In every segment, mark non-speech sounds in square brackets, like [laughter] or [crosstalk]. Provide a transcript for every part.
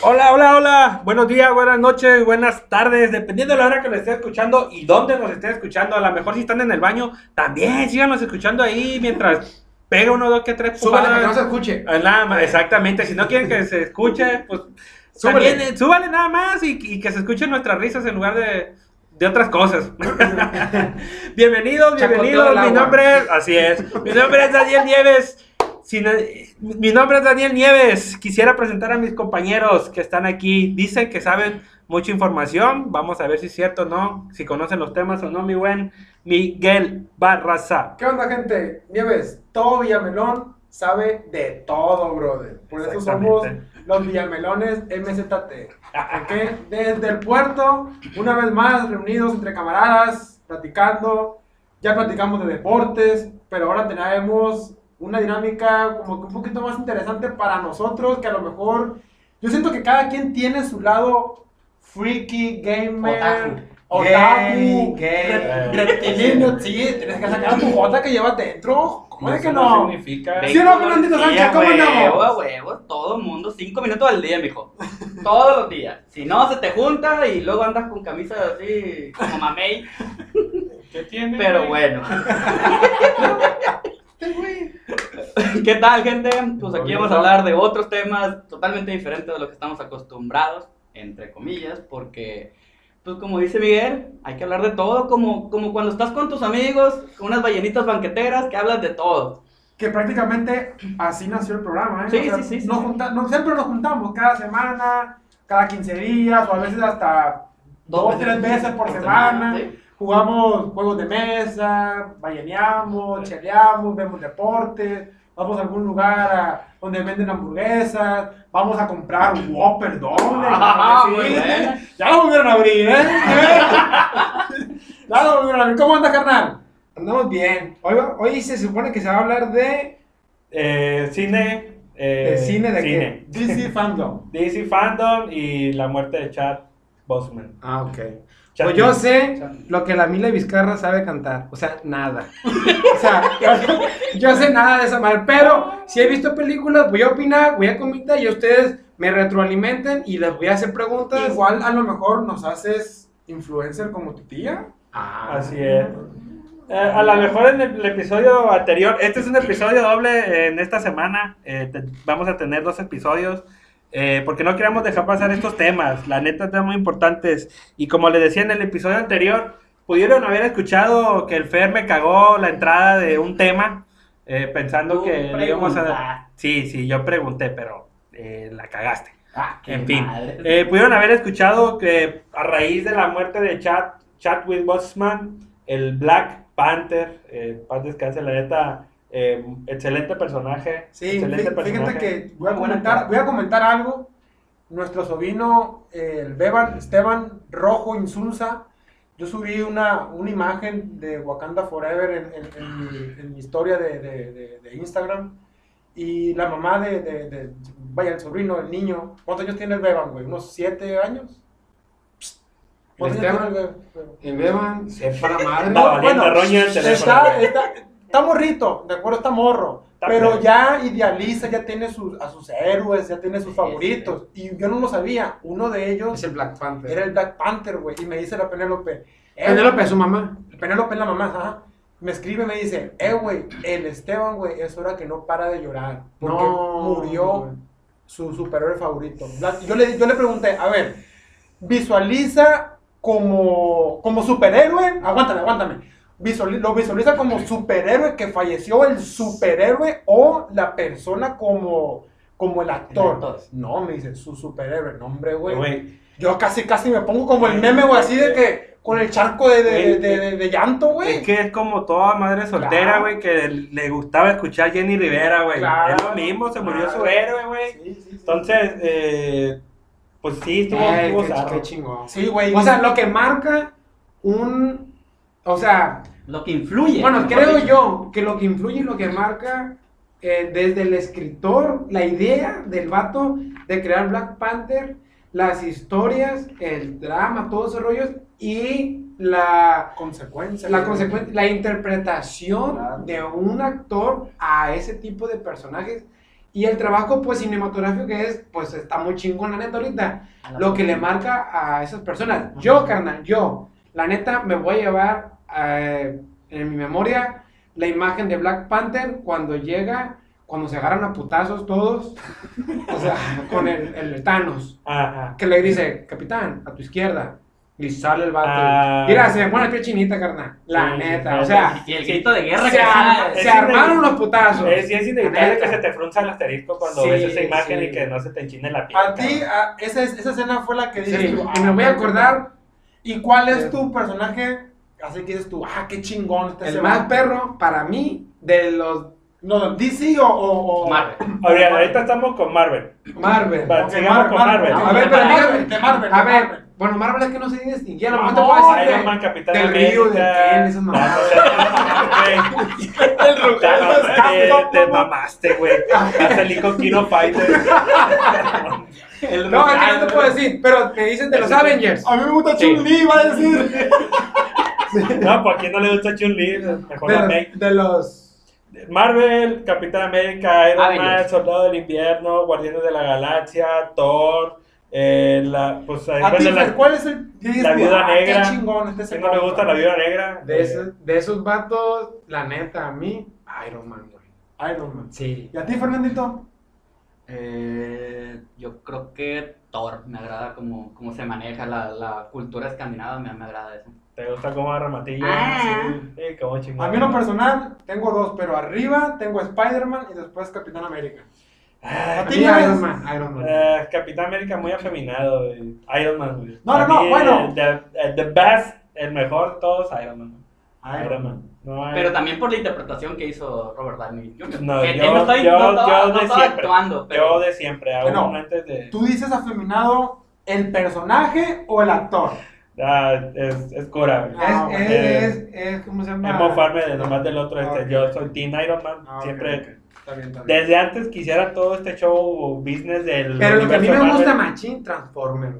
Hola, hola, hola. Buenos días, buenas noches, buenas tardes, dependiendo de la hora que lo esté escuchando y dónde nos esté escuchando. A lo mejor si están en el baño, también síganos escuchando ahí mientras pega uno, dos, que tres. Súbale pujadas. que no se escuche. Ah, Nada más, exactamente. Si no quieren que se escuche, pues Súbale. también, eh, súbale nada más y, y que se escuchen nuestras risas en lugar de, de otras cosas. [laughs] bienvenidos, bienvenidos. Mi nombre es, así es. Mi nombre es Daniel Nieves. Sin- mi nombre es Daniel Nieves. Quisiera presentar a mis compañeros que están aquí. Dicen que saben mucha información. Vamos a ver si es cierto o no. Si conocen los temas o no, mi buen Miguel Barraza. ¿Qué onda, gente? Nieves, todo Villamelón sabe de todo, brother. Por eso somos los Villamelones MZT. ¿Ok? Desde el puerto, una vez más, reunidos entre camaradas, platicando. Ya platicamos de deportes, pero ahora tenemos una dinámica como que un poquito más interesante para nosotros, que a lo mejor yo siento que cada quien tiene su lado freaky, gamer, Otaku. reptilino, sí, tienes que sacar tu jota que llevas dentro. ¿Cómo es que no? significa... Sí, no, Fernandito Sánchez, ¿cómo a huevo, todo el mundo, cinco minutos al día, mijo. Todos los días. Si no, se te junta y luego andas con camisas así como mamey. ¿Qué tiene? Pero bueno. [laughs] [laughs] ¿Qué tal, gente? Pues aquí vamos a hablar de otros temas totalmente diferentes de lo que estamos acostumbrados, entre comillas, porque, pues como dice Miguel, hay que hablar de todo, como, como cuando estás con tus amigos, con unas ballenitas banqueteras que hablas de todo. Que prácticamente así nació el programa, ¿eh? Sí, sí, sí, sí, nos junta- siempre nos juntamos cada semana, cada 15 días, o a veces hasta dos, tres veces por semana. sí. Jugamos juegos de mesa, balleneamos, cheleamos, vemos deportes, vamos a algún lugar a- donde venden hamburguesas, vamos a comprar un Whopper doble. Ah, sí. bueno. [laughs] Ya lo volvieron a abrir, ¿eh? [laughs] ya lo volvieron a abrir. ¿Cómo anda, carnal? Andamos bien. Hoy, hoy se supone que se va a hablar de. Eh, cine. eh, ¿De cine de qué? DC Fandom. DC Fandom y la muerte de Chad Bosman. Ah, ok. Pues yo sé lo que la Mila Vizcarra sabe cantar. O sea, nada. O sea, [laughs] yo, yo sé nada de esa madre. Pero si he visto películas, voy a opinar, voy a comentar y ustedes me retroalimenten y les voy a hacer preguntas. Igual a lo mejor nos haces influencer como tu tía. Ah, Así es. Eh, a lo mejor en el, el episodio anterior, este es un episodio doble eh, en esta semana. eh, te- vamos a tener dos episodios. Eh, porque no queremos dejar pasar estos temas. La neta, temas muy importantes. Y como les decía en el episodio anterior, pudieron haber escuchado que el Fer me cagó la entrada de un tema. eh, pensando Tú que le íbamos a. Sí, sí, yo pregunté, pero eh, la cagaste. Ah, En fin, eh, pudieron haber escuchado que a raíz de la muerte de Chad, Chadwick Boseman, el Black Panther, eh, paz descanse, la neta, eh, excelente personaje. Sí, excelente fí- fíjate personaje. que voy a, comentar, voy a comentar algo. Nuestro sobrino, eh, el Beban, Esteban Rojo Insulza, yo subí una, una imagen de Wakanda Forever en, en- en mi, en mi historia de, de- de- de Instagram. Y la mamá de, de- de- vaya, el sobrino, el niño, ¿cuántos años tiene el Beban, güey? ¿Unos siete años? ¿Cuántos años tiene el Beban? El Beban, sepa la madre. No, valiendo roña el teléfono, está, está, está morrito, de acuerdo, está morro. Está pero ya idealiza, ya tiene sus, a sus héroes, ya tiene sus Sí, favoritos. Y yo no lo sabía. Uno de ellos Es el Black Panther. era el Black Panther, güey. Y me dice la Penélope. eh, Penélope, su mamá. Penélope es la mamá, ajá. Me escribe y me dice, eh, güey, el Esteban, güey, es hora que no para de llorar. Porque No, murió su superhéroe favorito. Yo le, yo le pregunté, a ver, visualiza como, como superhéroe, aguántame, aguántame. Lo visualiza como superhéroe que falleció el superhéroe o la persona como, como el actor. actor. No, me dice, su superhéroe, no, hombre, güey. Yo casi, casi me pongo como el meme, güey, así de que con el charco de, de, Güey, de, de- de llanto, güey. Es que es como toda madre soltera, Claro. güey, que le gustaba escuchar Jenny Rivera, güey. Claro, es lo mismo, se murió claro. su héroe, güey. Sí, sí, sí. Entonces, eh, pues sí, estuvo, Ay, estuvo qué, zarro. qué chingón. Sí, güey. O sea, lo que marca un. O sea, Lo que influye. bueno, creo dicho. yo que lo que influye y lo que marca eh, desde el escritor, la idea del vato de crear Black Panther, las historias, el drama, todos esos rollos y la, consecuencia. la, güey. consecu- la interpretación Claro. de un actor a ese tipo de personajes Y el trabajo, pues, cinematográfico que es, pues, está muy chingón, la neta, ahorita. Lo que le marca a esas personas. Yo, carnal, yo, la neta, me voy a llevar eh, en mi memoria la imagen de Black Panther cuando llega, cuando se agarran a putazos todos, o sea, [laughs] con el, el Thanos, Ajá. que le dice, capitán, a tu izquierda. Y sale el vato. Ah. Mira, se me pone la piel chinita, carnal. La Sí, neta, sí, o sea, Y el grito de guerra se, que se Es armaron los putazos. Es, es inevitable que se te frunza el asterisco cuando Sí, ves esa imagen sí. y que no se te enchine la piel. A ti, a- esa, es- esa escena fue la que dices y me voy a acordar ¿Y cuál Sí. es tu personaje? Así que dices tú, ah, qué chingón está el más vato"? perro para mí de los No, DC o. o, o- Marvel. Ahorita, ahorita estamos con Marvel. Marvel. Va, Ok, sigamos con Marvel. A ver, pero Marvel, dígame. de Marvel, A ver, bueno, Marvel es que no se distinguía, No, no, te puedo decir Iron de- Man, Capitán del América. Río, del Ken, esas mamadas. El Rugal, te mamaste, güey. Hasta el con Kino Fighter. El No, Rugal, no te puedo decir, pero me dicen de los. Avengers. A mí me gusta. Chun-Li, va a decir. [laughs] [laughs] No, pues a quién no le gusta Chun-Li, mejor De la de los Marvel, Capitán América, Iron Man, Avengers. Soldado del Invierno, Guardianes de la Galaxia, Thor, eh, la, pues, ahí A ti, la- ¿cuál es el. La Viuda ah, Negra. Qué chingón este ese ¿quién no le gusta la Viuda Negra? de, Eh, esos, de esos vatos, la neta, a mí, Iron Man, güey. Iron Man. Sí. ¿Y a ti, Fernandito? Eh, yo creo que Thor me agrada como, como se maneja la, la cultura escandinava, me, me agrada eso. ¿Te gusta cómo agarra martillo? Ah. Sí, como chingón. A mí en lo personal tengo dos, pero arriba tengo Spider-Man y después Capitán América. Ah, ¿A? Iron Man, Iron Man. eh, Capitán América muy afeminado, güey. Iron Man, güey. No, no, no, bueno. The, the best, el mejor todos, Iron Man. Iron Man. No, hay- Pero también por la interpretación que hizo Robert Downey Jr. No, que, yo, no estoy, yo, no yo no de estaba siempre. actuando, pero Yo de siempre, aún Bueno, antes de. ¿Tú dices afeminado el personaje o el actor? Ah, es, es cura. Ah, es, eh, es, es, es, ¿cómo se llama? Es mofarme de nomás del otro. Este. Yo soy Team Iron Man. Ah, siempre. ok. Está bien, está bien. Desde antes quisiera todo este show business del. Pero lo que a mí me universo gusta, Marvel. machín, Transformer.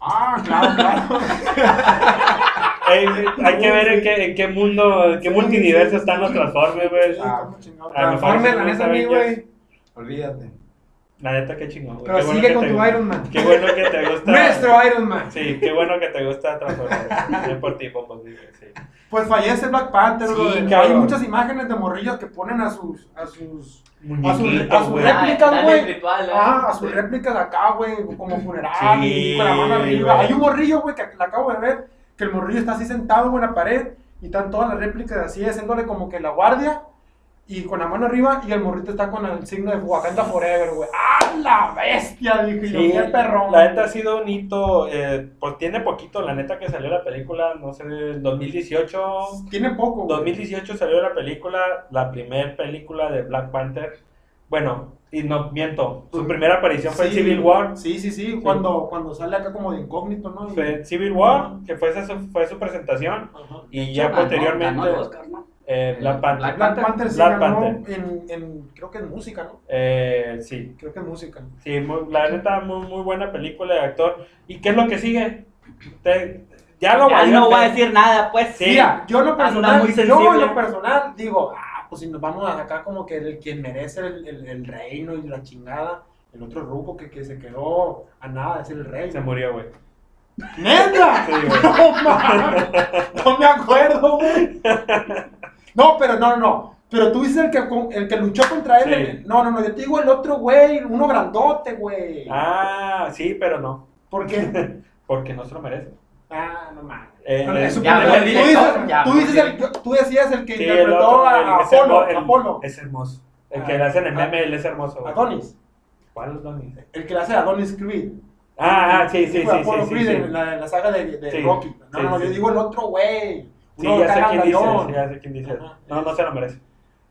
Ah, claro, claro. [laughs] Ey, hay que ver en qué, en qué mundo, en qué Sí, multiverso sí, están sí. los Transformers, güey. Ah, me Transformer, parece la neta, güey. Olvídate. La neta, qué chingón, güey. Pero Qué bueno sigue que con te tu gusta- Iron Man. Qué bueno que te gusta. Nuestro Iron Man. Sí, qué bueno que te gusta Transformers. Bien por ti, Popo, sí. Pues fallece Black Panther, Sí, brother. Hay muchas imágenes de morrillos que ponen a sus. a sus. Muñequito, a su güey. rep- réplicas, güey. ritual, ¿eh? Ah, a sus Sí. réplicas acá, güey, como funeral Sí, y con la mano arriba. güey. Hay un morrillo, güey, que la acabo de ver, que el morrillo está así sentado güey, en la pared y están todas las réplicas así, haciéndole como que la guardia y con la mano arriba y el morrito está con el signo de Wakanda Forever, güey. ¡Ah, la bestia! Dije yo, Sí, qué perrón. la neta ha sido un hito, eh, pues tiene poquito, la neta que salió la película, no sé, 2018, Tiene poco, güey. 2018 salió la película, la primera película de Black Panther, bueno, y no miento, su primera aparición fue en Civil War, Sí, sí, sí, Cuando, cuando sale acá como de incógnito, ¿no? Y- fue en Civil War, que fue esa su, fue su presentación, y ya posteriormente ganó el Oscar, ¿no? Eh, Black Panther, Black Black Panther. Panther sí Black ganó Panther. En, en, creo que en música, ¿no? Eh, sí, Creo que en música. Sí, muy- la neta, muy, muy buena película de actor. ¿Y qué es lo que sigue? Te- ya lo Ya no voy a decir nada, pues. Sí. Mira, yo en lo personal, muy yo lo personal digo, ah, pues si nos vamos a acá como que el quien merece el, el- el reino y la chingada, el otro ruco que, que se quedó a nada ser el rey. Se murió, güey. ¡Neta! Sí. [laughs] No, mames, no me acuerdo, güey. [laughs] No, pero no, no, no. Pero tú dices el que, el que luchó contra él. Sí. el- no, no, no, yo te digo el otro güey, uno grandote, güey. Ah, sí, pero no. ¿Por qué? [laughs] Porque no se lo merece. Ah, no mames. Eh, eh, es ya, tú director, dices, ya, tú buen dices el, director. tú decías el que sí, el interpretó otro, a, a Apolo, hermo- el- Apolo. Es hermoso. El que Ah, le hacen el ah. meme, él es hermoso. Adonis. ¿Cuál es Adonis? El que le hace a Adonis Creed. Ah, ah, sí, sí, sí, sí, Apollo sí, Creed sí. En, la, en la saga de, de Rocky. No, no, yo digo el otro güey. Sí, Uno ya sé quién dice, gandallón. sí, ya sé quién. No, no se lo merece.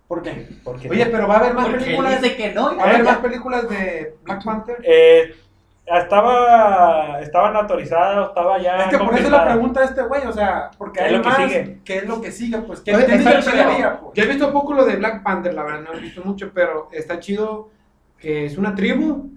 ¿Por qué? Porque Oye, pero va a haber más películas. dice que no. ¿Va a haber más películas de Black Panther? Eh, estaba, estaban autorizadas, estaba ya Es que por eso la pregunta de este güey, o sea, porque ¿Qué es hay lo que más. sigue? ¿Qué es lo que sigue? Pues, ¿qué, Oye, qué está chido. pues? Yo he visto poco lo de Black Panther, la verdad, no he visto mucho, pero está chido que es una tribu,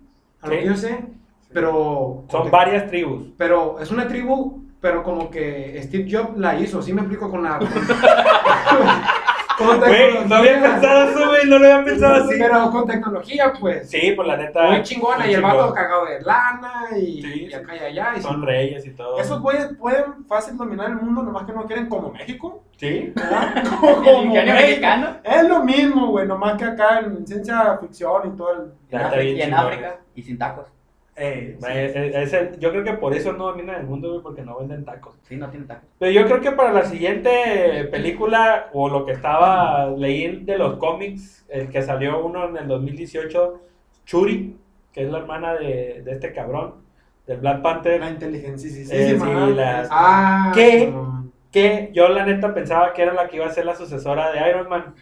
a lo Sí. que yo sé, pero... Son varias tribus. Pero es una tribu, pero como que Steve Jobs la hizo, ¿sí me explico con la... [laughs] Con Güey, no había pensado eso, güey, no lo había pensado así. Pero con tecnología, pues. Sí, pues la neta. Muy chingona. muy Y el vato cagado de lana y, Sí, y acá y allá. Y Son sí. reyes y todo. Esos güeyes pueden fácil dominar el mundo, nomás que no quieren como México. Sí. ¿verdad? [laughs] Como mexicano. Es lo mismo, güey, nomás que acá en ciencia ficción y todo el... En y. África. Y sin tacos. Eh, es- es- es el- yo creo que por eso no dominan el mundo, güey, porque no venden tacos. Sí, no tienen tacos. Pero yo creo que para la siguiente película, o lo que estaba leyendo de los cómics, el que salió uno en el 2018, Churi, que es la hermana de, de este cabrón, del Black Panther, La inteligencia, sí, sí, Eh, sí, sí, la- Ah, ¿Qué? no. que yo la neta pensaba que era la que iba a ser la sucesora de Iron Man,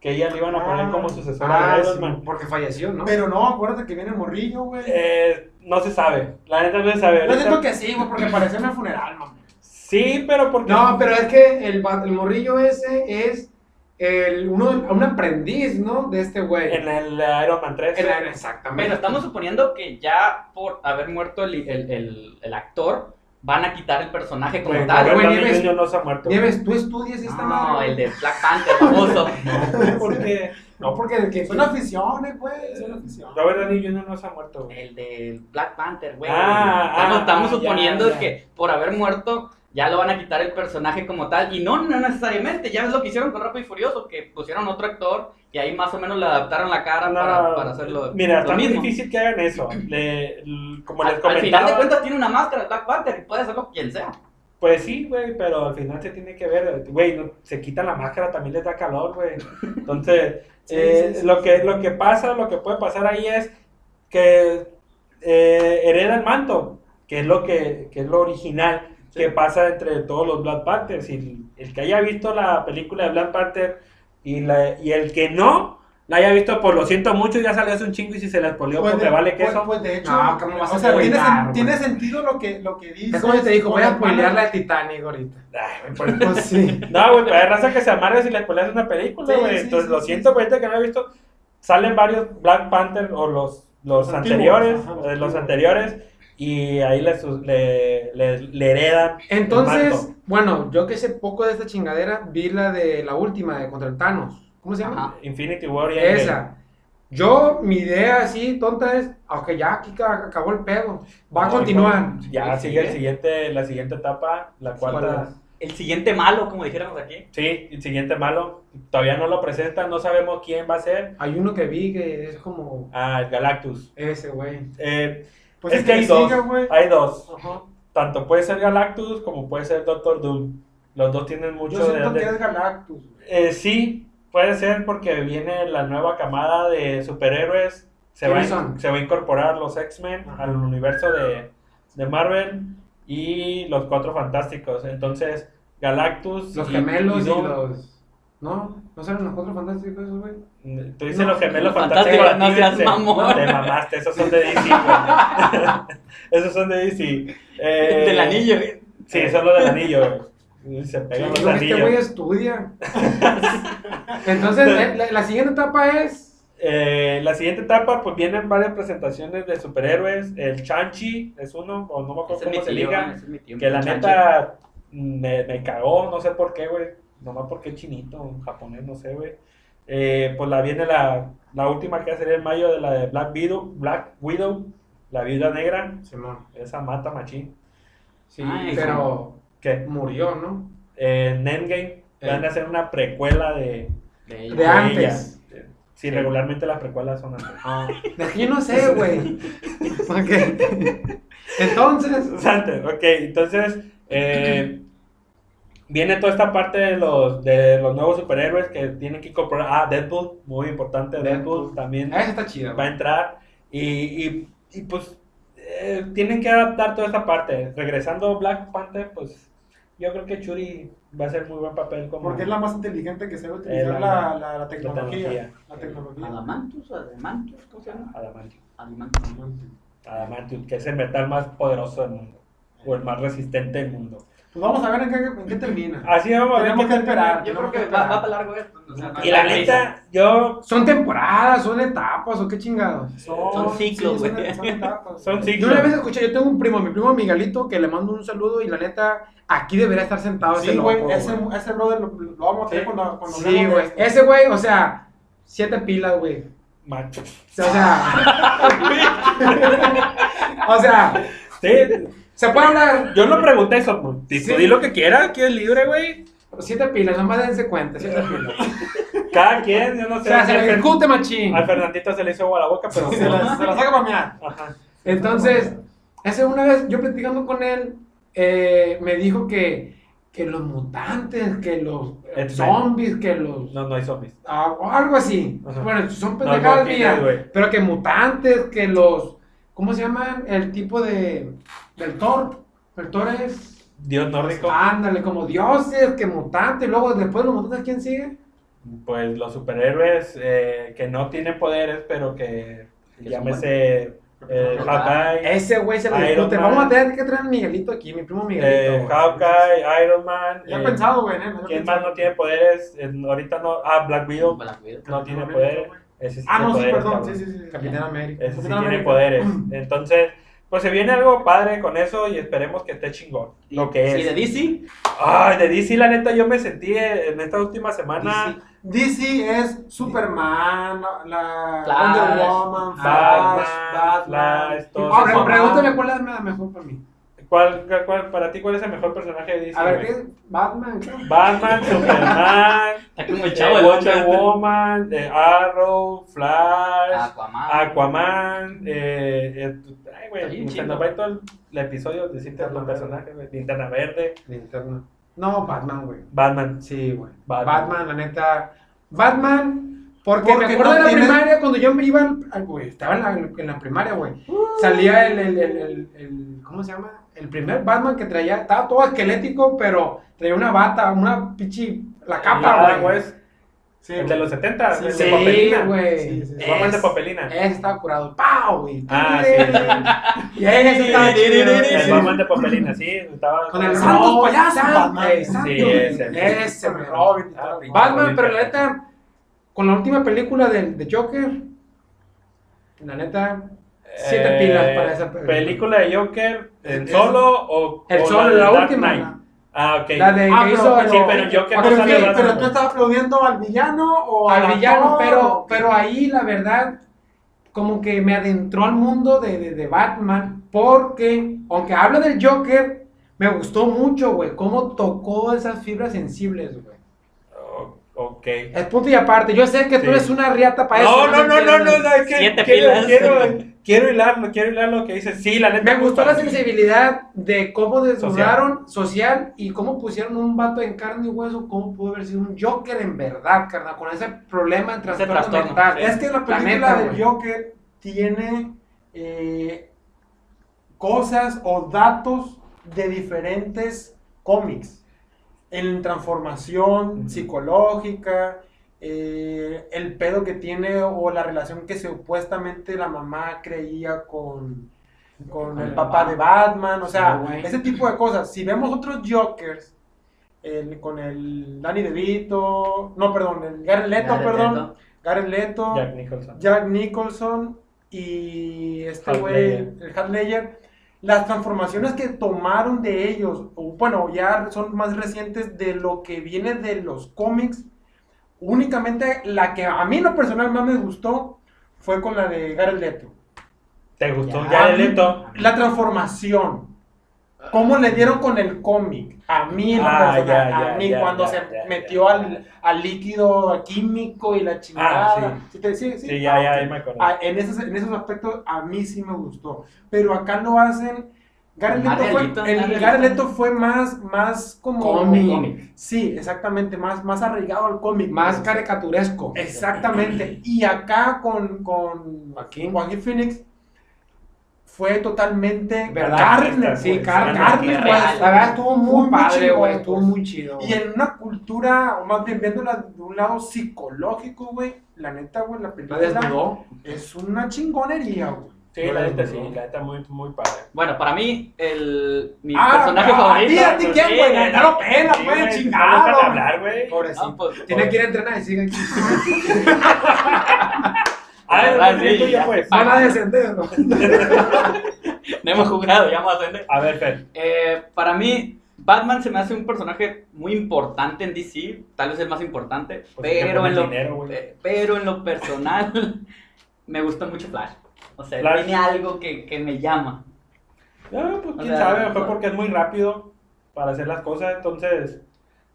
que ella le iban a poner Ah. como sucesora Ah, de Iron sí, Man. porque falleció, ¿no? Pero no, acuérdate que viene el morrillo, güey. Eh, no se sabe, la neta no se sabe. Yo siento que sí, güey, porque pareció en el funeral, man. Sí, pero porque... No, pero es que el, va- el morrillo ese es el, uno, un aprendiz, ¿no? De este güey. En el Iron Man 3. El- exactamente. Pero estamos suponiendo que ya por haber muerto el, el, el, el actor, van a quitar el personaje como tal. Robert güey, Downey Nieves- Jr. no se ha muerto. Nieves, tú estudias esta No, madre. el de Black Panther, famoso. [laughs] Porque No, porque que. Son aficiones, güey, son aficiones. Robert Downey Jr. no se ha muerto, güey. El de Black Panther, güey. Ah, estamos ah, estamos ah, suponiendo ya, ya. que por haber muerto ya lo van a quitar el personaje como tal. Y no, no necesariamente. Ya ves lo que hicieron con Rápido y Furioso, que pusieron otro actor y ahí más o menos le adaptaron la cara No, para, para hacerlo. Mira, lo está muy difícil que hagan eso. [clears throat] Le- como Al, les al final de comentaba, cuentas tiene una máscara de Black Panther y puede hacerlo quien sea. Pues sí, güey, pero al final se tiene que ver, güey, no- se quitan la máscara, también les da calor, güey. Entonces, [laughs] Sí, eh, sí, sí, lo, que, lo que pasa, lo que puede pasar ahí es que eh, hereda el manto, que es lo que, que es lo original que pasa entre todos los Black Panthers. Y el que haya visto la película de Black Panther y, la, y el que no la haya visto, pues lo siento mucho, ya salió hace un chingo y si se les polió, pues, de, me vale pues- queso. pues de hecho, No, ¿cómo vas o a sea, tiene, sen- güey? tiene sentido lo que, lo que dices. Es como te digo, voy a spoilear la de Titanic ahorita. Ay, güey, pues, [laughs] Pues sí. No, güey, hay raza que se amarga si le pones una película, güey. sí, Entonces, sí, lo sí, siento, ahorita que no he visto, salen varios Black Panther o los, los, Los anteriores, antiguos, los eh, anteriores, y ahí le, le, le- le heredan. Entonces, bueno, yo que sé poco de esta chingadera, vi la de la última, de contra el Thanos. ¿Cómo se llama? Ajá. Infinity War y. Esa. Yo, mi idea así, tonta es, aunque ya aquí ca- acabó el pedo, va a continuar. Ya sigue el siguiente, la siguiente etapa, la cuarta. es? El siguiente malo, como dijéramos aquí. Sí, el siguiente malo. Todavía no lo presentan, no sabemos quién va a ser. Hay uno que vi que es como Ah, el Galactus. ese, güey. Eh, Pues es que hay dos. siga. Hay dos. Ajá. Tanto puede ser Galactus como puede ser Doctor Doom. Los dos tienen mucho Yo de siento dónde- que es Galactus. Eh, sí, puede ser porque viene la nueva camada de superhéroes. Se va, se va a incorporar los X-Men al universo de, de Marvel y los Cuatro Fantásticos. Entonces, Galactus. Los y- gemelos y, Doom. los... ¿No? ¿No salen los cuatro fantásticos esos, güey? Tú dices No, los gemelos los fantásticos. fantásticos, no seas te- mamón. Te mamaste, esos son de DC, güey. [laughs] esos son de DC. Eh, Del anillo. Sí, son los del anillo, güey. Se Creo que este güey estudia. [laughs] Entonces, eh, la, la siguiente etapa es... Eh, la siguiente etapa, pues vienen varias presentaciones de superhéroes. El Chanchi es uno, o no me acuerdo cómo se tío, Que la Chanchi. neta me, me cagó, no sé por qué, güey. Nomás porque es chinito, japonés, no sé, güey. Eh, pues la viene la, la última que sería en mayo de la de Black Widow, Black Widow, la viuda negra. Simón. Esa mata machín. Sí, Ay, pero Que murió, ¿no? en Endgame van a hacer una precuela de, De ella. De antes. ella. Sí, regularmente las precuelas son antes. De aquí no sé, güey. Ok. Entonces, [laughs] Antes, ok, entonces eh, viene toda esta parte de los, de los nuevos superhéroes que tienen que incorporar. Ah, Deadpool, muy importante, Deadpool, Deadpool. también esa está chida, va a entrar y, y, y, pues eh, tienen que adaptar toda esta parte. Regresando Black Panther, pues yo creo que Churi va a hacer muy buen papel como Porque es la más inteligente que sabe utilizar Eh, la- la, la, la tecnología. tecnología. La tecnología. Adamantus o Adamantus, ¿cómo se llama? Adamantium. Adamantus. Adamantium, que es el metal más poderoso del mundo o el más resistente del mundo. Pues vamos a ver en qué, en qué termina. Así vamos a ver Tenemos qué que esperar. Yo creo que va, va para largo esto. o sea, no- Y la neta, yo. Son temporadas, son etapas, o qué chingados. Son ciclos, sí, son- güey. son etapas. Son Yo ciclos. una vez escuché, yo tengo un primo, mi primo Miguelito, que le mando un saludo y la neta, aquí debería estar sentado ese Sí, loco, güey, ese, ese brother lo, lo vamos a tener Sí. cuando, cuando Sí, güey. esto. Ese güey, o sea, siete pilas, güey. Macho. O sea, [laughs] o sea, Sí, se puede hablar. yo no pregunté eso. pues, Tipo, Sí. di lo que quiera, aquí es libre, güey. Siete pilas, nomás dense cuenta, siete pilas. [laughs] Cada quien, yo no O sé. sea, se le ejecute machín. Al Fernandito se le hizo agua a la boca, pero. Se la, se la saca para mear. Ajá. Entonces, esa una vez yo platicando con él, eh, me dijo que, que los mutantes, que los zombies, que los... No, no hay zombies. ah, o algo así. Ajá. Bueno, son pendejadas no, ¿quién mías. pero que mutantes, que los... ¿Cómo se llaman? El tipo de... del Thor. El Thor es... Dios nórdico. Ándale, como dioses, que mutantes. Luego, después de los mutantes, ¿quién sigue? Pues los superhéroes eh, que no tienen poderes, pero que. Que Llámese. Eh, Hawkeye. Ese güey se le. Man. Vamos a tener que traer a Miguelito aquí, mi primo Miguelito. Eh. Hawkeye, Iron Man. Ya he eh, pensado, güey. ¿eh? ¿Quién más no tiene poderes? Eh, ahorita no. Ah, Black Widow. Black Widow. No tiene poderes. América, Ese sí Ah, no, sí, perdón. Sí, sí, sí. Capitán América. Ese sí tiene poderes. [clears throat] Entonces, pues se viene algo padre con eso y esperemos que esté chingón. Lo que Y de es. DC, Ay, de DC, la neta, yo me sentí en esta última semana. DC es Superman, la Flash, Wonder Woman, Flash, Batman, Batman. Flash, todo pero eso. pregúntame cuál es la mejor para mí. ¿Cuál, cuál, cuál- para ti, cuál es el mejor personaje de DC? A ver? ¿qué es? Batman. ¿qué? Batman, [laughs] Superman, está como el eh, chavo Wonder. Woman, eh, Arrow, Flash, Aquaman. Aquaman, eh, eh, ay, güey, nos va todo el, el episodio de decirte los personajes, güey. Linterna Verde, Linterna. No, Batman, güey. Batman. Sí, güey. Batman. Batman. la neta. Batman, porque, Porque me acuerdo no de la tiene- primaria cuando yo me iba al, güey, estaba en la, en la primaria, güey. Salía el, el, el, el- el- ¿cómo se llama? El primer Batman que traía, estaba todo esquelético, pero traía una bata, una pichi, la capa, güey. Sí, el de los 70, Sí, el de papelina. güey. Sí, sí, sí. El Batman de papelina. Ese estaba curado. ¡Pau, güey! Ah, sí. Y ese estaba chido. El. Batman de papelina, sí, estaba. Con el Santos payasos, San- Batman. Sí, ese. Ese, Robin. Ah, Batman, pero la neta, con la última película de, de Joker, la neta, siete Eh, pilas para esa película. ¿Película de Joker en Es- solo o, El o solo, la Dark última. Ah, ok. La de Ah, que pero- hizo pero- sí, pero Joker no Pero, tú estabas aplaudiendo al villano o al villano, actor? pero, pero ahí la verdad, como que me adentró al mundo de, de, de Batman, porque, aunque habla del Joker, me gustó mucho, güey, cómo tocó esas fibras sensibles, güey. Oh, ok. Es punto y aparte, yo sé que tú eres una riata para eso. No, no, no, no, no, no, es que Siete quiero, pilas. quiero, quiero hilarlo, quiero hilar lo que dices. Sí, la neta. Me gustó la sensibilidad de cómo desnudaron social. y cómo pusieron un vato en carne y hueso, cómo pudo haber sido un Joker en verdad, carnal, con ese problema de trastorno trastorno, mental. sí. Es que la película neta, del. Joker tiene eh, cosas o datos de diferentes cómics. En transformación psicológica, eh, el pedo que tiene o la relación que supuestamente la mamá creía con, con el papá de Batman. O sea, Sí, ese tipo de cosas. Si vemos otros Jokers, el- con el Danny DeVito, no, perdón, el Jared Leto, perdón. Leto. Leto, Jack Nicholson. Jack Nicholson y este güey, el Heath Ledger, las transformaciones que tomaron de ellos, o bueno, ya son más recientes de lo que viene de los cómics, únicamente la que a mí en lo personal más me gustó fue con la de Jared Leto. ¿Te gustó Ya. Jared Leto? La transformación. ¿Cómo le dieron con el cómic? A mí, en lo Ah, personal, ya, a ya, mí, ya, cuando ya, se ya, metió ya. Al, al líquido químico y la chingada. Ah, ¿Sí te- sí, sí. Sí, ya, Ah, ya, ok. ahí me acuerdo. Ah, en, esos, en esos aspectos a mí sí me gustó. Pero acá lo hacen. Más Leto, fue, el Leto fue más, más como. Cómic. Sí, exactamente, más, más arraigado al cómic. Más caricaturesco. Exactamente. [clears throat] Y acá con, con Joaquín. Joaquín Phoenix fue totalmente ¿Verdad? carne. Sí, pues, carne. carne, Real. pues. La verdad estuvo muy Muy padre, chingón, güey. Estuvo pues. muy chido. Y en una cultura, o más bien viéndola de un lado psicológico, güey, la neta, güey, la La película desnudó. es una chingonería, güey. Sí, No la neta sí, la neta muy, muy padre. Bueno, para mí, el, mi Ah, personaje ah, favorito. ¿a ti, a ti pues, quién, sí, güey? no, No lo pela, Sí, güey, chingado. no hablar, güey. Pobrecito. no, pues, Tiene que ir a entrenar y sigue aquí. [laughs] Ah, Ah, el sí, tuyo, ya. pues. Van a descender, ¿no? [laughs] no hemos jugado, ya vamos a ver. A ver, Fer. Eh, para mí, Batman se me hace un personaje muy importante en DC, tal vez el más importante, Pues pero, en lo, dinero, güey. eh, pero en lo personal [laughs] me gusta mucho Flash. O sea, Flash. tiene algo que, que me llama. No, pues O quién sea, sabe, fue porque es muy rápido para hacer las cosas, entonces.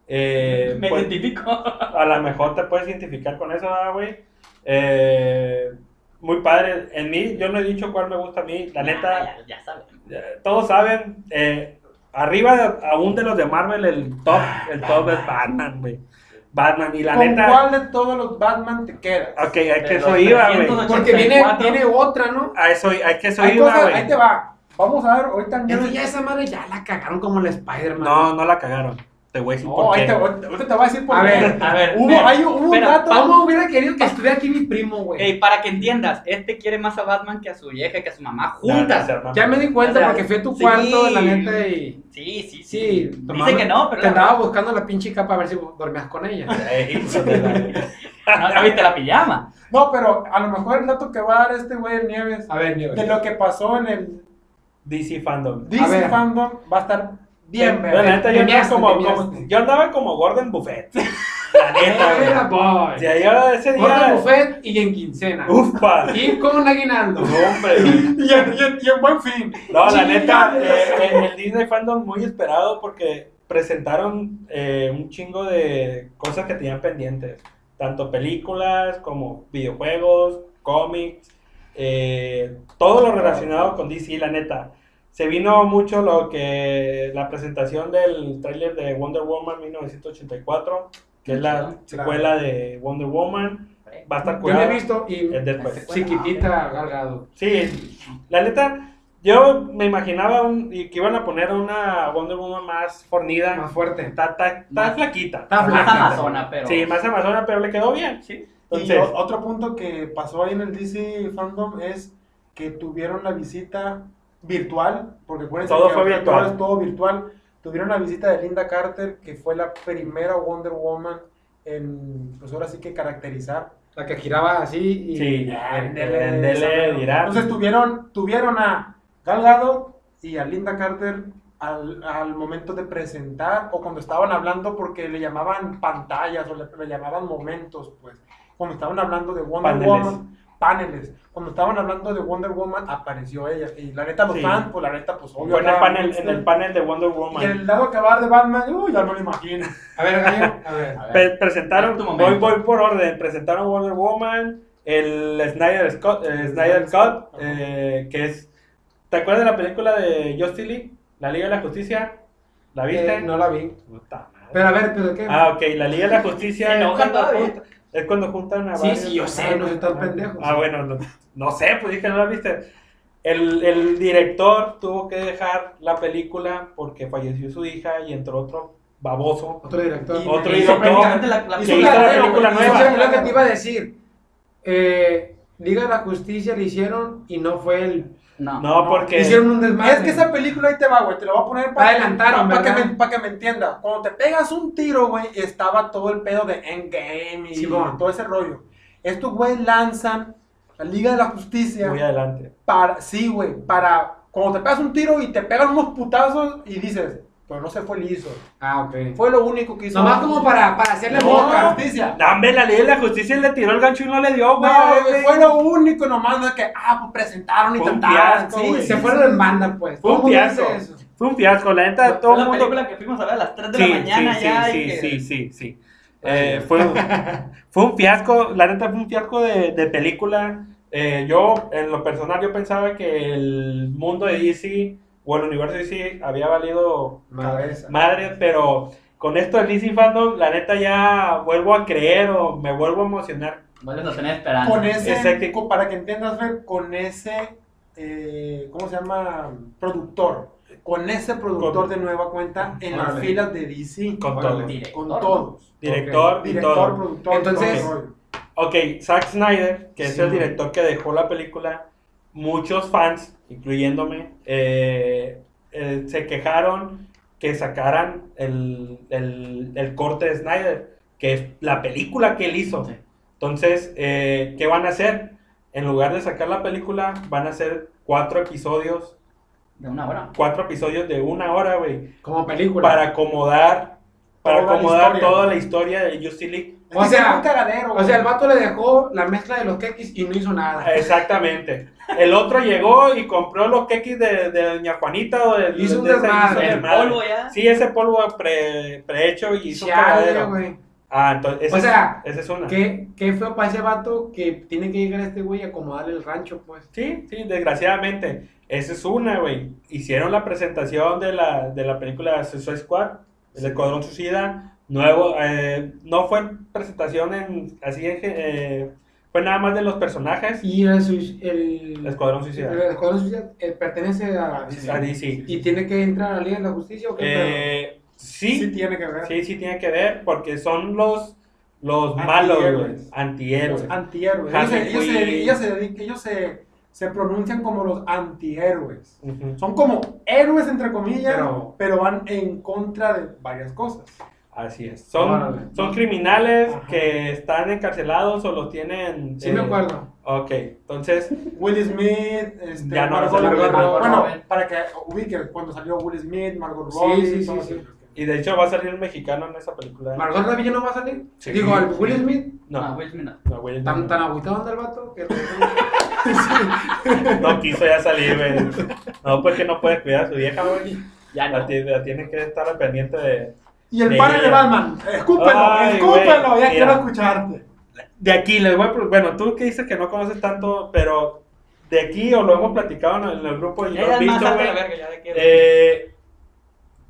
Eh, [laughs] me pues, identifico. a lo mejor te puedes identificar con eso, ¿verdad, güey. Eh, muy padre. En mí, yo no he dicho cuál me gusta a mí. La neta, Ya, ya, ya saben. todos saben. eh, arriba aún de los de Marvel, el top, el top es Batman, güey. Batman, y la ¿Con neta. cuál de todos los Batman te quedas? Ok, a que eso iba, güey. 380. Porque viene, 84. viene otra, ¿no? A eso, a que eso Hay iba, güey. ahí te va. Vamos a ver, ahorita que ya esa madre ya la cagaron como la Spider-Man. No, no la cagaron. Te voy a decir No, por qué. te, ahorita te voy a decir por A qué. ver, A ver, Hubo, hay, hubo un dato. ¿Cómo hubiera querido que estuviera aquí mi primo, güey? Ey, para que entiendas, este quiere más a Batman que a su vieja, que a su mamá juntas. Ya me di cuenta O sea, porque fui a tu sí. cuarto, la neta, y... Sí, sí, sí. Sí, Dice que no, pero Te andaba verdad- buscando la pinche capa a ver si dormías con ella. [laughs] No, viste la pijama. No, pero a lo mejor el dato que va a dar este güey el Nieves A ver, Nieves. de lo que pasó en el DC Fandom. DC. Fandom va a estar bien, la neta, yo andaba como, yo andaba como Gordon Buffett. La [laughs] neta, güey. Gordon. Buffet y en quincena. Ufa. Y con aguinaldo. Hombre. [laughs] Y y en- y en buen fin. No, la neta, eh, el, el Disney Fandom muy esperado porque presentaron eh, un chingo de cosas que tenían pendientes. Tanto películas como videojuegos, cómics, eh, todo lo relacionado con DC, la neta. Se vino mucho lo que la presentación del tráiler de Wonder Woman 1984, que es la Claro. secuela de Wonder Woman. Va a estar Yo la he visto y Es después. chiquitita galgado. Sí, la neta, yo me imaginaba un- que iban a poner una Wonder Woman más fornida. Más fuerte. Está, está, está Más- flaquita. Está Más amazona, pero. Sí, más amazona, pero le quedó bien. Sí. Entonces, otro punto que pasó ahí en el DC Fandom es que tuvieron la visita virtual, porque Todo que fue virtual. todo es todo virtual. Tuvieron la visita de Linda Carter, que fue la primera Wonder Woman en, pues ahora sí que caracterizar. La que giraba así y... sí. Entonces tuvieron, tuvieron a Gal Gadot y a Linda Carter al, al momento de presentar o cuando estaban hablando porque le llamaban pantallas o le, le llamaban momentos, pues. Cuando estaban hablando de Wonder Paneles. Woman, paneles. Cuando estaban hablando de Wonder Woman, apareció ella. Y la neta, los Sí. fans, pues la neta, pues obvio. En el, panel, muy en el panel de Wonder Woman. Y el lado acabar de Batman, uy, ya me lo imagino. A ver, a ver. [laughs] A ver. Pre- presentaron, voy, voy por orden, presentaron Wonder Woman, el Snyder Scott, eh, Snyder Scott eh, que es, ¿te acuerdas de la película de Justice League? La Liga de la Justicia, ¿la viste? Eh, no la vi. Puta. Pero a ver, ¿pero qué? Ah, ok, la Liga de la Justicia Se cuando todavía. Es cuando juntan a sí, varios sí, yo sé, no soy tan pendejo. Ah, bueno, no, no sé, pues dije, no la viste. El, el director tuvo que dejar la película porque falleció su hija y entró otro baboso. Otro director. Y- Otro y- director. la- la hizo la película nueva. Eso es lo que te iba a decir. Eh, Liga de la Justicia le hicieron y no fue el... No. No, porque... Hicieron un desmadre. Es que esa película ahí te va, güey. Te lo voy a poner para, Adelantaron, para, que ¿verdad? me, para que me entienda. Cuando te pegas un tiro, güey, estaba todo el pedo de Endgame y Simón. todo ese rollo. Estos güeyes lanzan la Liga de la Justicia Muy adelante. para, sí, güey, para cuando te pegas un tiro y te pegan unos putazos y dices, pero no se fue liso. Ah, ok. Fue lo único que hizo. Nomás como para, para hacerle No, boca. justicia. No, hombre, la ley de la justicia le tiró el gancho y no le dio, güey. No, fue lo único nomás de que, ah, pues presentaron y Fue fiasco, Sí. Se fueron en banda, pues. Fue un fiasco. Fue un fiasco, la neta, Fue todo el la mundo... película que fuimos a ver a las 3 de Sí, la mañana sí, ya. sí, y que- sí, sí, sí. Eh, fue, un- [laughs] fue un fiasco, la neta fue un fiasco de, de película. Eh, yo, en lo personal, yo pensaba que el mundo de DC o el universo de DC había valido Cabeza. madre, pero con esto del DC Fandom, la neta ya vuelvo a creer o me vuelvo a emocionar. Vuelves a tener esperanza. con ese, Exacto. para que entiendas, Fer, con ese, eh, ¿cómo se llama? Productor. Con ese productor Con- de nueva cuenta en las filas de DC. Con Órale. todo. Director, Con ¿no? todos. Director Director, todo. productor. Entonces- todo. Ok, Zack Snyder, que es el director que dejó la película, muchos fans, incluyéndome, eh, eh, se quejaron que sacaran el, el- el corte de Snyder, que es la película que él hizo. Sí. Entonces, eh, ¿qué van a hacer? En lugar de sacar la película, van a hacer cuatro episodios, De una hora. cuatro episodios de una hora, güey, Como película. para acomodar, para Toda la acomodar historia. toda la historia de Justice League. O sea, un cagadero. O sea, el vato le dejó la mezcla de los quequis y no hizo nada. Exactamente. El otro llegó y compró los quequis de, de Doña Juanita o de, Hizo un de desmadre. hizo El desmadre. polvo ya. Sí, ese polvo pre, prehecho y hizo un cagadero. güey. Ah, entonces, esa O sea, es, esa es una. Qué, qué feo para ese vato que tiene que llegar este güey a acomodarle el rancho, pues. Sí, sí, desgraciadamente. Esa es una, güey. Hicieron la presentación de la, de la película Suicide Squad, el Escuadrón Suicida. Nuevo, eh, no fue presentación en, así en, eh, fue nada más de los personajes. Y el, el, Escuadrón Suicida. el Escuadrón Suicida eh, pertenece a A DC. ¿Y tiene que entrar a la Liga de la Justicia o qué? Eh, sí sí, tiene que ver. sí, sí tiene que ver porque son los, los malos, güey. Antihéroes. Antihéroes. Los antihéroes. Ellos, se, ellos, se, ellos, se, ellos se, se pronuncian como los antihéroes. Son como héroes, entre comillas, Pero- pero, van en contra de varias cosas. Así es. Son, Órale. son criminales Ajá. que están encarcelados o los tienen. Sí eh, me acuerdo. Ok, entonces. Will Smith, este, Ya no, Margot Margot Robbie. Robbie. Bueno, para que ubiquen, cuando salió Will Smith, Margot Sí, Robbie, sí, sí, sí. ellos. Y de hecho va a salir un mexicano en esa película. ¿Margot Robbie ya no va a salir? Sí. Digo, al Sí. Will Smith. No, Ah, Will Smith no. no, Tan, no, tan agüitado anda el vato que no quiso ya salir, güey. No, porque no puede cuidar a su vieja, güey. Ya La, no. ti- la tiene que estar al pendiente de. Y el padre de Batman, escúpelo, Ay, escúpelo, güey, ya mira. quiero escucharte. De aquí, les voy a. Bueno, tú que dices que no conoces tanto, pero de aquí o lo hemos platicado en el, en el grupo y lo visto, güey. Eh,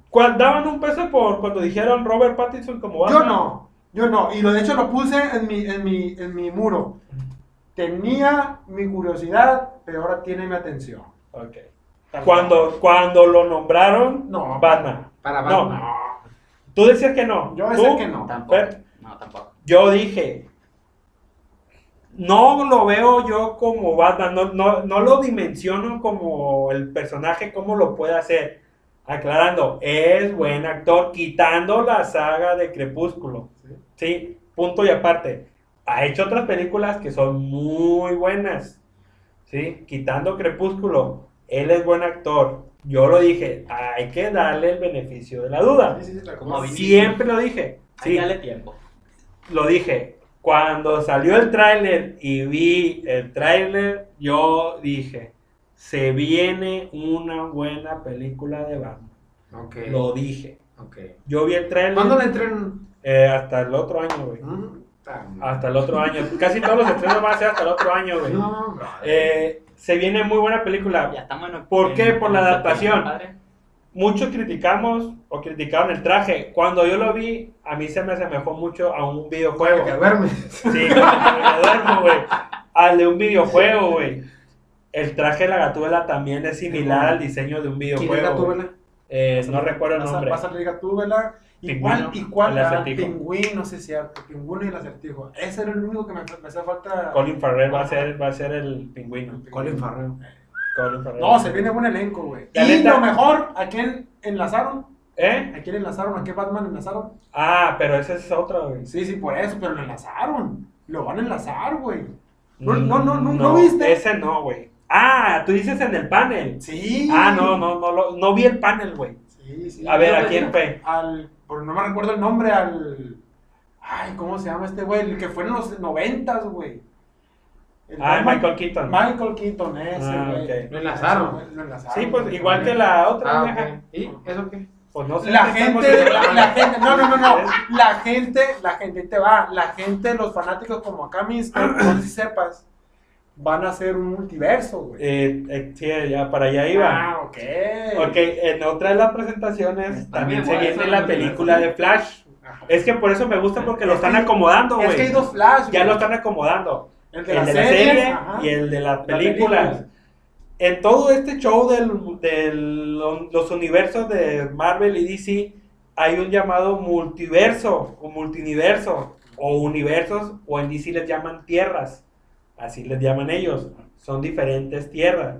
¿cuál- daban un peso por cuando dijeron Robert Pattinson como Batman? Yo no, yo no. Y lo, de hecho lo puse en mi, en mi, en mi muro. Tenía mi curiosidad, pero ahora tiene mi atención. Ok. Cuando, cuando lo nombraron, No. Batman. Para No. Tú decías que no. Yo ¿Tú? decía que no. Tampoco. No, tampoco. Yo dije, no lo veo yo como Batman, no, no, no lo dimensiono como el personaje, como lo puede hacer. Aclarando, es buen actor, quitando la saga de Crepúsculo. Sí. Sí, punto y aparte. Ha hecho otras películas que son muy buenas. Sí, quitando Crepúsculo, él es buen actor. Yo lo dije, hay que darle el beneficio de la duda. Sí, sí, Como. Siempre lo dije. Sí, darle tiempo. lo dije. Cuando salió el tráiler y vi el tráiler, yo dije, se viene una buena película de Batman. Lo dije. Yo vi el tráiler ¿Cuándo la entrenan? eh, hasta el otro año, güey. Mm, ta- Hasta el otro año. Casi todos los estrenos van a ser hasta el otro año, güey. No, Eh, se viene muy buena película. Ya estamos en ¿Por qué? Por la adaptación. Muchos criticamos o criticaron el traje. Cuando yo lo vi, a mí se me asemejó mucho a un videojuego. que duermes. Sí, me duermo, güey. Al de un videojuego, güey. El traje de la gatúbela también es similar al diseño de un ¿Quién es videojuego. la güey. túbela? Eh, no recuerdo el nombre. Vas a salir Gatúbela. Pingüino, Igual, igual, el ah, acertijo. pingüino, sí es cierto. Pingüino y el acertijo. Ese era el único que me, me hacía falta. Colin Farrell va a ser, va a ser el pingüino. Colin Farrell. Colin Farrell. No, se viene buen elenco, güey. Y lo mejor, ¿a quién enlazaron? ¿Eh? ¿A quién enlazaron? ¿A qué Batman enlazaron? Ah, pero ese es otro, güey. Sí, sí, por eso, pero lo enlazaron. Lo van a enlazar, güey. No, no, no, no, ¿no Mm, viste? Ese no, güey. Ah, tú dices en el panel. Sí. Ah, no, no, no, lo- no vi el panel, güey. Sí, sí. A ver, ¿a quién fue? Al. Por, no me recuerdo el nombre, al. Ay, ¿cómo se llama este güey? El que fue en los noventas, güey. El Ah, Batman- Michael Keaton. Michael Keaton, ese, Ah, güey. Lo enlazaron. Lo enlazaron. Sí, pues igual que la otra Ah, vieja. ok. ¿Y eso qué? Pues no sé. La ¿qué estamos gente, la, gente, no, no, no, no, la gente, la gente te va, la gente, los fanáticos como acá mismo, no sé si sepas, van a hacer un multiverso, güey. Eh, eh, sí, ya para allá iba. Ah, ok. Ok, en otra de las presentaciones también se viene la película. película de Flash. Ajá. Es que por eso me gusta porque lo Es están acomodando, Es que hay güey. dos flash, Ya güey. lo están acomodando. El El de de la la serie, y el de las Las películas. películas. En todo este show del, del- los universos de Marvel y DC hay un llamado multiverso o multiniverso o universos o en DC les llaman tierras. Así les llaman ellos. son diferentes tierras.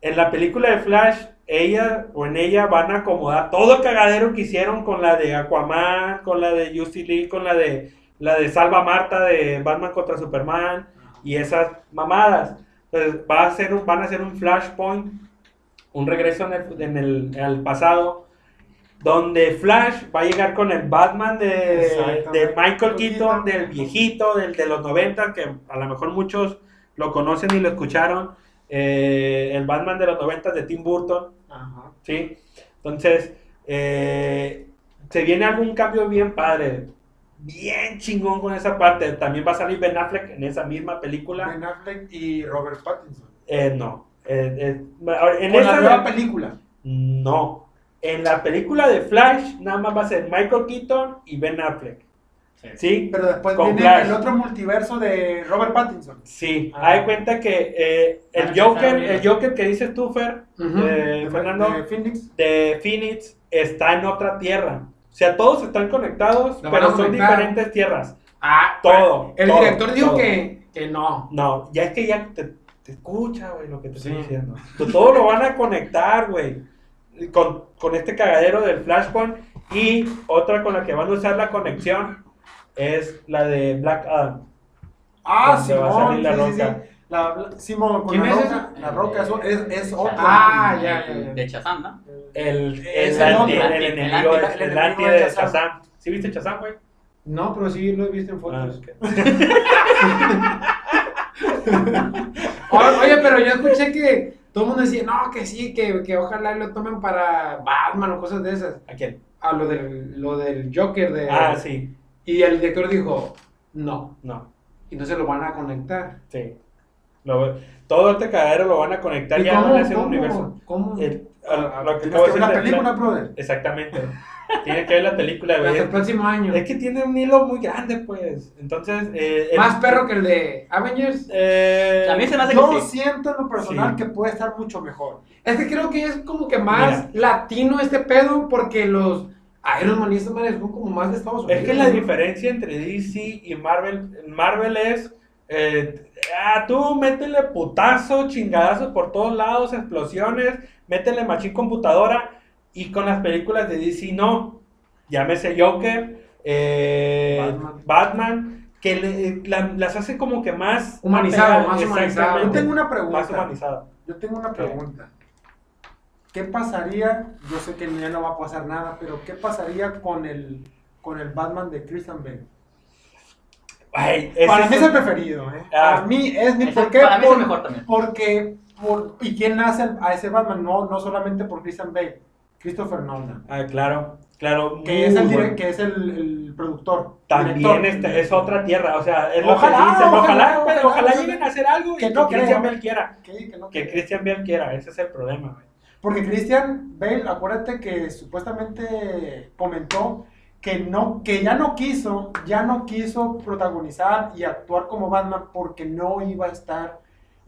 En la película de Flash, ella o en ella van a acomodar todo el cagadero que hicieron con la de Aquaman, con la de Justice League, con la de la de Salva Marta de Batman contra Superman y esas mamadas. Entonces va a ser van a hacer un Flashpoint, un regreso en el, en el, el pasado, donde Flash va a llegar con el Batman de, de Michael Keaton, del viejito, del de los 90, que a lo mejor muchos lo conocen y lo escucharon, eh, el Batman de los 90 de Tim Burton. Ajá. ¿sí? Entonces, eh, se viene algún cambio bien padre, bien chingón con esa parte. También va a salir Ben Affleck en esa misma película. Ben Affleck y Robert Pattinson. Eh, no. Eh, eh, en Con esa la nueva película. No. En la película de Flash, nada más va a ser Michael Keaton y Ben Affleck. Sí. ¿Sí? Pero después Con viene Flash. el otro multiverso de Robert Pattinson. Sí. Ah. Hay cuenta que eh, el Joker, empezar bien. el Joker que dices tú, Fer, Ujú. eh, de, Fernando, de Phoenix. de Phoenix está en otra tierra. O sea, todos están conectados, Lo pero son conectar. diferentes tierras. Ah, Todo, El todo, director dijo todo. que, que no. No, ya es que ya te, te escucha, güey, lo que te Sí. estoy diciendo. Todo lo van a conectar, güey. Con, con este cagadero del Flashpoint. Y otra con la que van a usar la conexión es la de Black Adam. Ah, Donde va a salir la sí, sí, sí. Roca. La, la- Simón, con ¿Quién la es roca. ese? La roca es, es, es otra. Ah, ya, ya, ya. De Chazam, ¿no? El, Es el, el anti, el El enemigo, el, el anti de. Shazam. ¿Sí viste Shazam, güey? No, pero sí lo he visto en Ah, fotos. ok. [laughs] O- Oye, pero yo escuché que todo el mundo decía, no, que sí, que, que ojalá lo tomen para Batman o cosas de esas. ¿A quién? A lo del, lo del Joker de... Ah, sí. Y el director dijo, no. No, Y entonces lo van a conectar. sí. Lo- todo este cagadero lo van a conectar ¿Y ya cómo, van a hacer un universo. cómo? El- a- lo que Tienes acabo que de ver la película, brother. Exactamente. Tiene que ver la película, Hasta güey. el próximo año. Es que tiene un hilo muy grande, pues. Entonces, eh, el- Más perro que el de Avengers. Eh, A mí se me hace Yo que sí. siento en lo personal Sí. que puede estar mucho mejor. Es que creo que es como que más latino este pedo porque los Iron Man y esta madre son como más de Estados Unidos. Es que la diferencia entre DC y Marvel, Marvel es, eh, ah, tú métele putazo, chingadazo por todos lados, explosiones, métele machín computadora, y con las películas de DC no. Llámese Joker, eh, Batman. Batman. que le- la- las hace como que más Humanizado, más humanizado. exactamente, Yo tengo una pregunta. Más humanizado. Yo tengo una pregunta. ¿Qué pasaría? Yo sé que ya no va a pasar nada, pero ¿qué pasaría con el con el Batman de Christian Bale? Ay, Para mí es el preferido, ¿eh? Ah. Para mí es mi ¿por qué? para mí es el mejor también. Porque por, y quién hace a ese Batman no no solamente por Christian Bale, Christopher Nolan, Ah, claro, claro. que es el bueno. que es el, el productor. También este- es otra tierra, o sea, es lo Ojalá, que dicen, ojalá, ojalá, ojalá, lleguen a hacer algo Que y no que Christian. Bale quiera, Que, que no que quiere. Christian Bale quiera, ese es el problema, güey. Porque Christian Bale, acuérdate que supuestamente comentó que no, que ya no quiso, ya no quiso protagonizar y actuar como Batman porque no iba a estar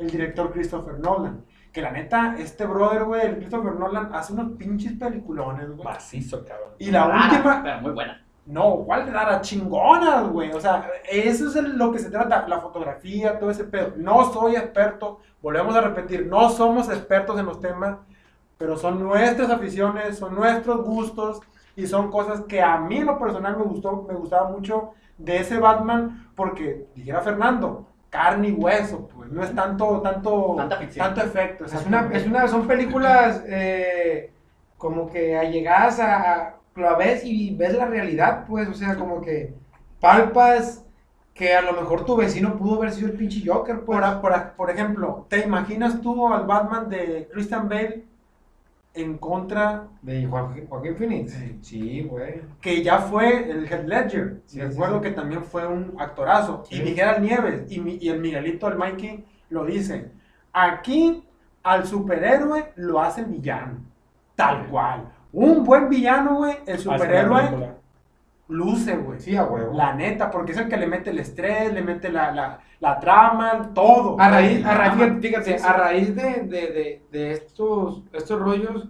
el director Christopher Nolan. Que la neta, este brother, güey, el Christopher Nolan hace unos pinches peliculones, güey. Macizo, cabrón. Y la Rara, última, Pero muy buena. no, ¿cuál rara? Chingonas, güey. O sea, eso es el- lo que se trata, la fotografía, todo ese pedo. No soy experto, volvemos a repetir, no somos expertos en los temas, pero son nuestras aficiones, son nuestros gustos y son cosas que a mí en lo personal me gustó, me gustaba mucho de ese Batman porque, dijera Fernando, carne y hueso, pues no es tanto, tanto, tanto efecto. Es una, es una, son películas eh, como que allegadas a, a- la ves y ves la realidad, pues, o sea, como que palpas que a lo mejor tu vecino pudo haber sido el pinche Joker, pues. Por, por, por ejemplo, ¿te imaginas tú al Batman de Christian Bale en contra De Joaquín, Joaquín Phoenix. Sí, güey. que ya fue el Head Ledger? Sí, Recuerdo sí, que también fue un actorazo. Y Miguel Nieves y, mi- y el Miguelito, el Mikey, lo dicen. Aquí al superhéroe lo hace el villano. Tal cual. Un buen villano, güey, el superhéroe. Luce, güey. Sí, a huevo. La neta, porque es el que le mete el estrés, le mete la, la, la trama, todo. A raíz, a fíjate, fíjate, Sí, sí. a raíz de, de, de, de estos, estos rollos,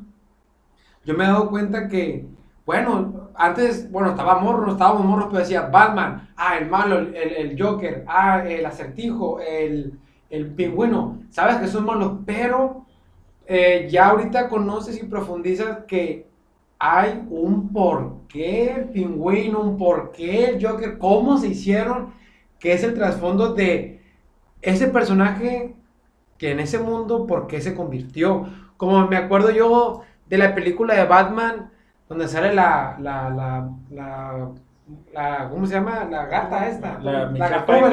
yo me he dado cuenta que, bueno, antes, bueno, estaba morro, no estábamos morros, pero decía Batman, ah, el malo, el, el Joker, ah, el acertijo, el, el pingüino. Sabes que son malos, pero eh, ya ahorita conoces y profundizas que hay un porqué el pingüino, un porqué el Joker, cómo se hicieron, que es el trasfondo de ese personaje que en ese mundo, por qué se convirtió. Como me acuerdo yo de la película de Batman, donde sale la, la, la, la, la- ¿cómo se llama? La gata esta. La gatúbela.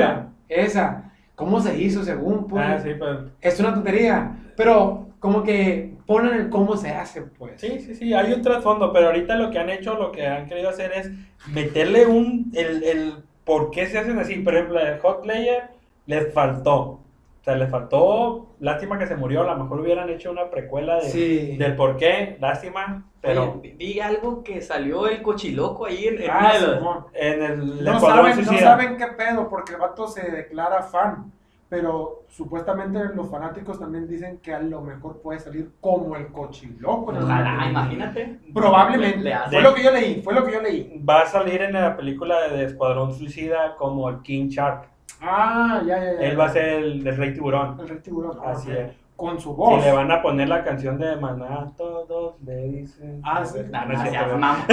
Pfeiffer. Esa. ¿Cómo se hizo según? Pues, Ah, sí, pues. Es una tontería, pero como que ponen el cómo se hace, pues. Sí, sí, sí, hay un trasfondo, pero ahorita lo que han hecho, lo que han querido hacer es meterle un, el, el por qué se hacen así. Por ejemplo, el Hot Layer les faltó. O sea, les faltó, lástima que se murió, a lo mejor hubieran hecho una precuela de, Sí. del por qué, lástima, pero Oye, vi- algo que salió el cochiloco ahí en, en Ah, Simón. en el No saben, no saben qué pedo, porque el vato se declara fan. Pero supuestamente los fanáticos también dicen que a lo mejor puede salir como el cochiloco. Ojalá, imagínate. Probablemente. Fue lo que yo leí, fue lo que yo leí. Va a salir en la película de Escuadrón Suicida como el King Shark. Ah, ya, ya, ya. Él va a ser el, el Rey Tiburón. el rey tiburón. Así es. Con su Si voz. le van a poner la canción de Maná, todos le dicen. Ah, sí. No, No, es cierto, no. mames.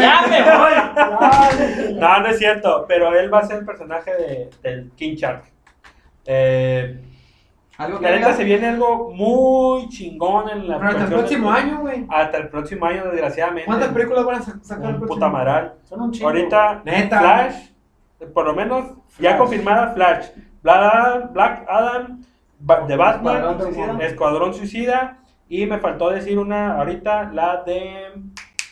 ¡Ya me voy! Ya, No, no es cierto, pero él va a ser el personaje de, del King Shark. Eh, Algo que la neta se viene algo muy chingón en la Pero hasta el próximo de- año, güey. Hasta el próximo año, desgraciadamente. ¿Cuántas películas van a sa- sacar el próximo puta madral. Son un chingo. Ahorita, Neta. Flash, por lo menos, ya confirmada Flash. Black Adam, Black Adam Ba- de Batman, Escuadrón Suicida. Escuadrón Suicida. Y me faltó decir una ahorita, la de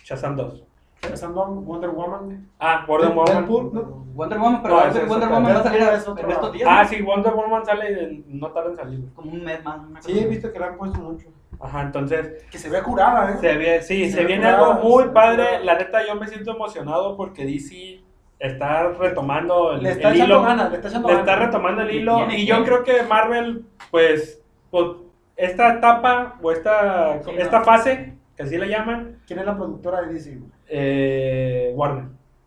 Shazam 2. Empezando Wonder Woman. Ah, Wonder Woman. Deadpool, ¿no? Wonder Woman, pero No, es Wonder otro. Woman va a salir es otro en estos días. Ah, ¿no? sí, Wonder Woman sale, en- no tarda en salir. Como un mes más. una Sí, cosa he así. visto que la han puesto mucho. Ajá, entonces, Que se ve curada, ¿eh? se ve, sí, Se se, ve viene curada, algo muy se ve padre. curada. La neta, yo me siento emocionado porque DC está retomando el, Le está el echando hilo. ganas, le está echando le ganas. está retomando el Y hilo. Y yo creo que Marvel, pues, pues, esta etapa o esta, Sí, esta no. fase, que así le llaman, ¿Quién es la productora de DC? eh, Warner.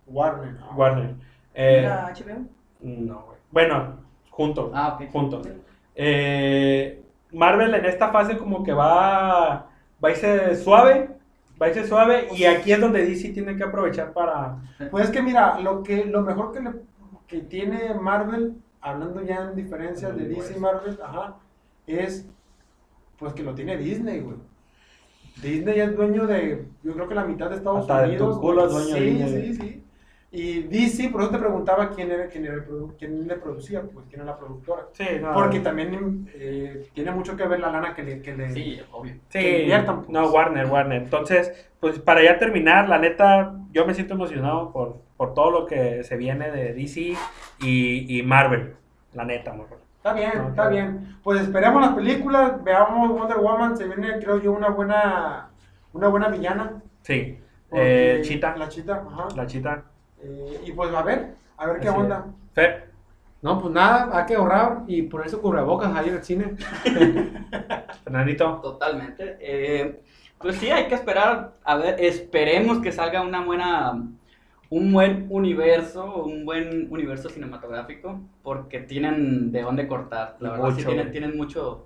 Warner. ah. Warner. Eh, ¿Era HBO? no, güey. Bueno, juntos. Ah, ok. Juntos. Eh, Marvel en esta fase como que va, va a irse suave, va a irse suave y aquí es donde DC tiene que aprovechar para... Pues es que mira, lo que lo mejor que, le, que tiene Marvel, hablando ya en diferencias de DC y Marvel, ajá, es pues que lo tiene Disney, güey. Disney es dueño de, yo creo que la mitad de Estados Hasta de Unidos. tu culo es dueño de sí, Disney. sí, sí. Y DC, por eso te preguntaba quién era, quién era el produ- quién le producía, pues quién era la productora. Sí, no, Porque también eh, tiene mucho que ver la lana que le, que le, Sí, obvio. Sí, que inviertan, pues. no, Warner, Warner. Entonces, pues para ya terminar, la neta, yo me siento emocionado por, por todo lo que se viene de DC y, y Marvel, la neta, mejor. Está bien, No, está claro. bien. Pues esperemos las películas, veamos Wonder Woman, se viene creo yo una buena una buena villana. Sí, eh, Chita, La chita, ajá. la Chita. Eh, y pues a ver, a ver qué Así onda. No, pues nada, hay que ahorrar y ponerse cubrebocas ahí en el cine. [laughs] Fernandito. Totalmente. Eh, pues sí, hay que esperar. A ver, esperemos que salga una buena. Un buen universo, un buen universo cinematográfico, porque tienen de dónde cortar. La verdad, sí tienen, tienen mucho.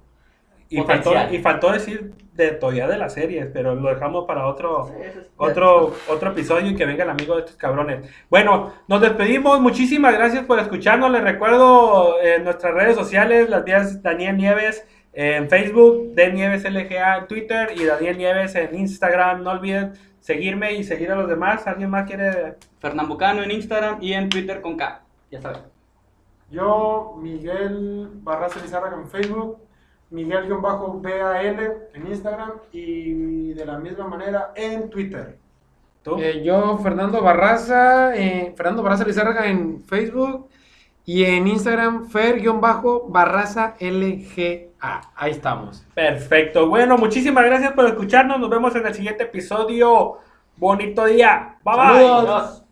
Y faltó, y faltó decir de todavía de las series, pero lo dejamos para otro, Sí, eso es- otro, otro episodio y que venga el amigo de estos cabrones. Bueno, nos despedimos. Muchísimas gracias por escucharnos. Les recuerdo en nuestras redes sociales, las vías Daniel Nieves en Facebook, D Nieves LGA en Twitter y Daniel Nieves en Instagram. No olviden seguirme y seguir a los demás. ¿Alguien más quiere? Fernán Bucano en Instagram y en Twitter con K. Ya saben. Yo, Miguel Barraza Lizárraga en Facebook, Miguel-BAL en Instagram y de la misma manera en Twitter. ¿Tú? Eh, yo, Fernando Barraza, eh, Fernando Barraza Lizárraga en Facebook y en Instagram, Fer-Barraza LGA. Ahí estamos. Perfecto. Bueno, muchísimas gracias por escucharnos. Nos vemos en el siguiente episodio. Bonito día. Bye bye. Saludos. Adiós.